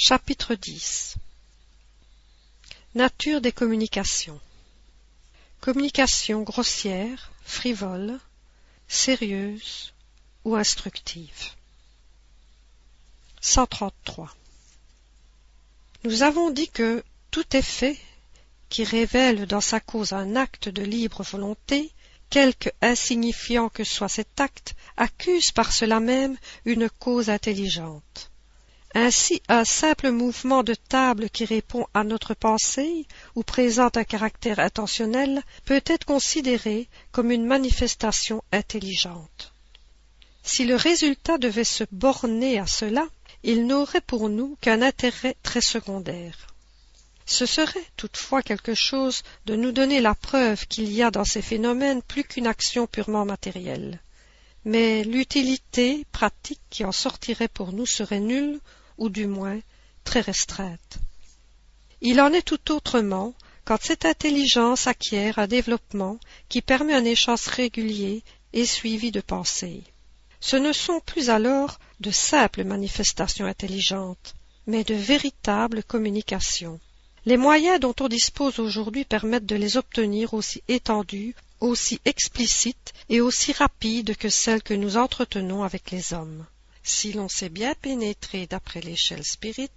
Chapitre 10 Nature des communications Communication grossière, frivole, sérieuse ou instructive. 133. Nous avons dit que tout effet qui révèle dans sa cause un acte de libre volonté, quelque insignifiant que soit cet acte, accuse par cela même une cause intelligente. Ainsi un simple mouvement de table qui répond à notre pensée ou présente un caractère intentionnel peut être considéré comme une manifestation intelligente. Si le résultat devait se borner à cela, il n'aurait pour nous qu'un intérêt très secondaire. Ce serait toutefois quelque chose de nous donner la preuve qu'il y a dans ces phénomènes plus qu'une action purement matérielle. Mais l'utilité pratique qui en sortirait pour nous serait nulle, ou du moins très restreinte. Il en est tout autrement quand cette intelligence acquiert un développement qui permet un échange régulier et suivi de pensées. Ce ne sont plus alors de simples manifestations intelligentes, mais de véritables communications. Les moyens dont on dispose aujourd'hui permettent de les obtenir aussi étendues, aussi explicites et aussi rapides que celles que nous entretenons avec les hommes. Si l'on sait bien pénétrer d'après l'échelle spirit,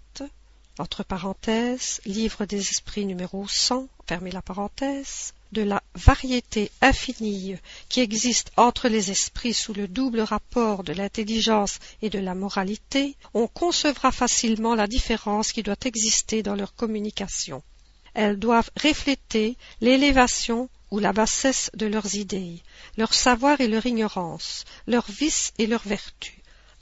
entre parenthèses, livre des esprits numéro 100, fermez la parenthèse, de la variété infinie qui existe entre les esprits sous le double rapport de l'intelligence et de la moralité, on concevra facilement la différence qui doit exister dans leur communication. Elles doivent refléter l'élévation ou la bassesse de leurs idées, leur savoir et leur ignorance, leurs vices et leurs vertus.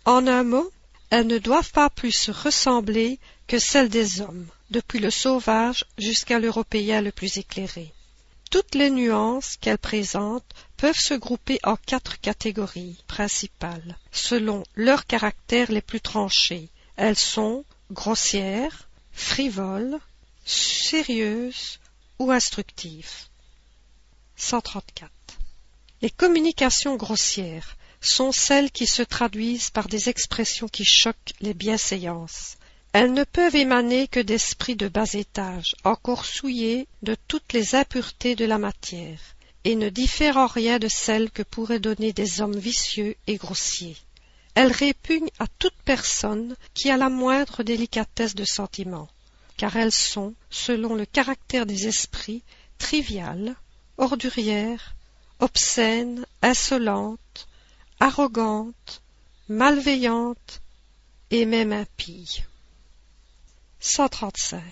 En un mot, elles ne doivent pas plus ressembler que celles des hommes, depuis le sauvage jusqu'à l'Européen le plus éclairé. Toutes les nuances qu'elles présentent peuvent se grouper en quatre catégories principales, selon leurs caractères les plus tranchés. Elles sont grossières, frivoles, sérieuses ou instructives. 134. Les communications grossières sont celles qui se traduisent par des expressions qui choquent les bienséances. Elles ne peuvent émaner que d'esprits de bas étage, encore souillés de toutes les impuretés de la matière, et ne diffèrent en rien de celles que pourraient donner des hommes vicieux et grossiers. Elles répugnent à toute personne qui a la moindre délicatesse de sentiment, car elles sont, selon le caractère des esprits, triviales, ordurières, obscènes, insolentes, arrogantes, malveillantes et même impies. 135.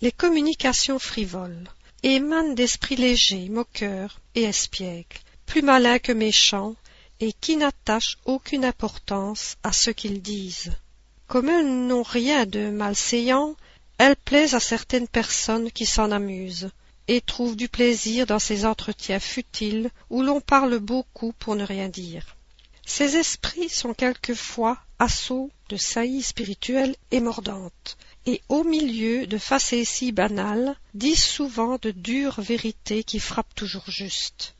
Les communications frivoles émanent d'esprits légers, moqueurs et espiègles, plus malins que méchants, et qui n'attachent aucune importance à ce qu'ils disent. Comme elles n'ont rien de malséant, elles plaisent à certaines personnes qui s'en amusent, et trouvent du plaisir dans ces entretiens futiles où l'on parle beaucoup pour ne rien dire. Ces esprits sont quelquefois assauts de saillies spirituelles et mordantes, et au milieu de facéties banales, disent souvent de dures vérités qui frappent toujours juste.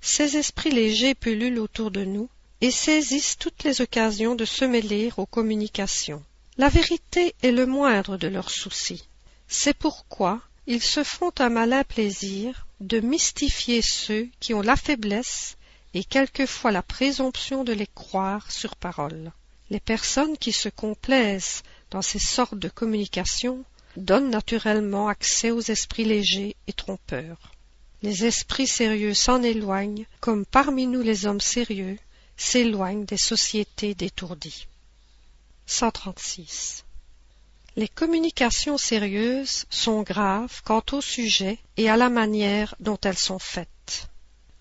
Ces esprits légers pullulent autour de nous et saisissent toutes les occasions de se mêler aux communications. La vérité est le moindre de leurs soucis. C'est pourquoi ils se font un malin plaisir de mystifier ceux qui ont la faiblesse et quelquefois la présomption de les croire sur parole. Les personnes qui se complaisent dans ces sortes de communications donnent naturellement accès aux esprits légers et trompeurs. Les esprits sérieux s'en éloignent, comme parmi nous les hommes sérieux s'éloignent des sociétés détourdies. 136. Les communications sérieuses sont graves quant au sujet et à la manière dont elles sont faites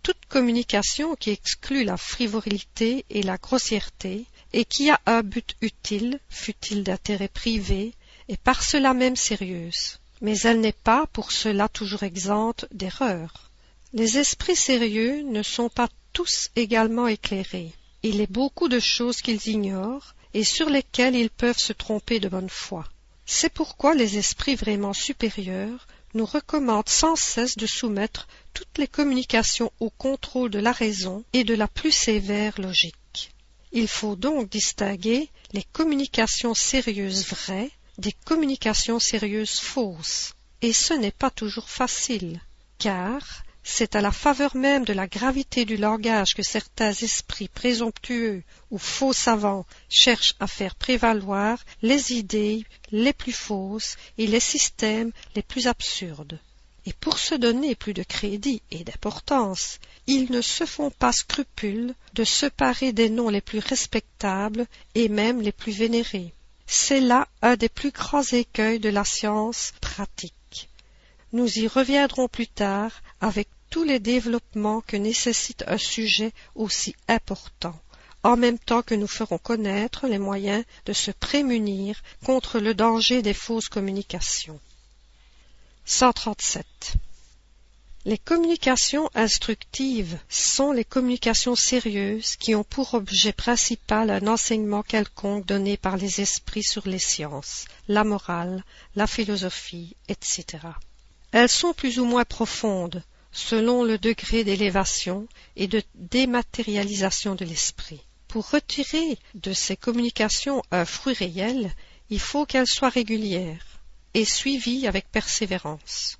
toute communication qui exclut la frivolité et la grossièreté, et qui a un but utile, fût-il d'intérêt privé, est par cela même sérieuse. Mais elle n'est pas pour cela toujours exempte d'erreur. Les esprits sérieux ne sont pas tous également éclairés. Il est beaucoup de choses qu'ils ignorent et sur lesquelles ils peuvent se tromper de bonne foi. C'est pourquoi les esprits vraiment supérieurs nous recommande sans cesse de soumettre toutes les communications au contrôle de la raison et de la plus sévère logique. Il faut donc distinguer les communications sérieuses vraies des communications sérieuses fausses. Et ce n'est pas toujours facile, car c'est à la faveur même de la gravité du langage que certains esprits présomptueux ou faux savants cherchent à faire prévaloir les idées les plus fausses et les systèmes les plus absurdes. Et pour se donner plus de crédit et d'importance, ils ne se font pas scrupule de se parer des noms les plus respectables et même les plus vénérés. C'est là un des plus grands écueils de la science pratique. Nous y reviendrons plus tard avec tous les développements que nécessite un sujet aussi important, en même temps que nous ferons connaître les moyens de se prémunir contre le danger des fausses communications. 137. Les communications instructives sont les communications sérieuses qui ont pour objet principal un enseignement quelconque donné par les esprits sur les sciences, la morale, la philosophie, etc. Elles sont plus ou moins profondes, selon le degré d'élévation et de dématérialisation de l'esprit. Pour retirer de ces communications un fruit réel, il faut qu'elles soient régulières et suivies avec persévérance.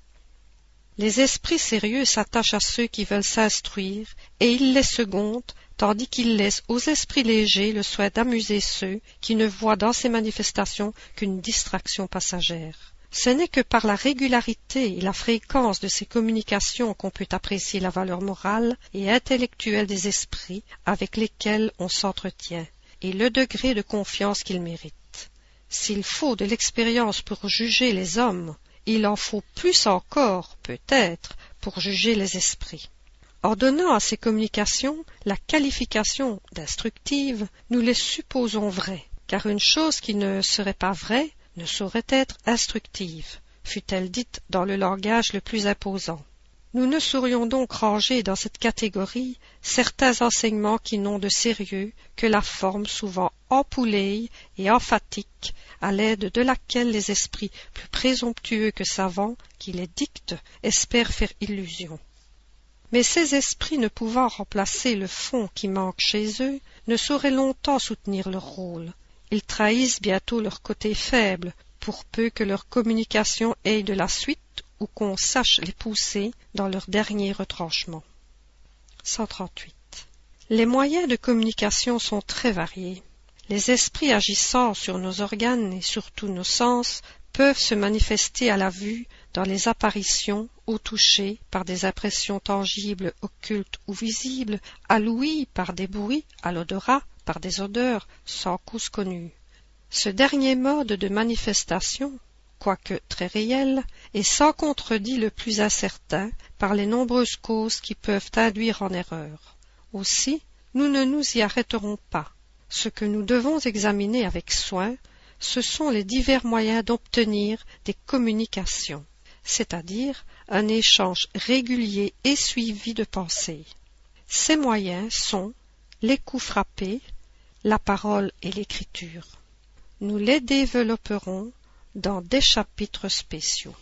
Les esprits sérieux s'attachent à ceux qui veulent s'instruire, et ils les secondent, tandis qu'ils laissent aux esprits légers le souhait d'amuser ceux qui ne voient dans ces manifestations qu'une distraction passagère. Ce n'est que par la régularité et la fréquence de ces communications qu'on peut apprécier la valeur morale et intellectuelle des esprits avec lesquels on s'entretient, et le degré de confiance qu'ils méritent. S'il faut de l'expérience pour juger les hommes, il en faut plus encore, peut-être, pour juger les esprits. En donnant à ces communications la qualification d'instructives, nous les supposons vraies, car une chose qui ne serait pas vraie ne saurait être instructive, fût-elle dite dans le langage le plus imposant. Nous ne saurions donc ranger dans cette catégorie certains enseignements qui n'ont de sérieux que la forme souvent empouleille et emphatique à l'aide de laquelle les esprits plus présomptueux que savants qui les dictent espèrent faire illusion. Mais ces esprits ne pouvant remplacer le fond qui manque chez eux ne sauraient longtemps soutenir leur rôle, ils trahissent bientôt leur côté faible, pour peu que leur communication ait de la suite ou qu'on sache les pousser dans leur dernier retranchement. 138. Les moyens de communication sont très variés. Les esprits agissant sur nos organes et sur tous nos sens peuvent se manifester à la vue, dans les apparitions, au toucher, par des impressions tangibles, occultes ou visibles, à l'ouïe, par des bruits, à l'odorat, par des odeurs sans cause connue. Ce dernier mode de manifestation, quoique très réel, est sans contredit le plus incertain par les nombreuses causes qui peuvent induire en erreur. Aussi, nous ne nous y arrêterons pas. Ce que nous devons examiner avec soin, ce sont les divers moyens d'obtenir des communications, c'est-à-dire un échange régulier et suivi de pensées. Ces moyens sont les coups frappés, la parole et l'écriture. Nous les développerons dans des chapitres spéciaux.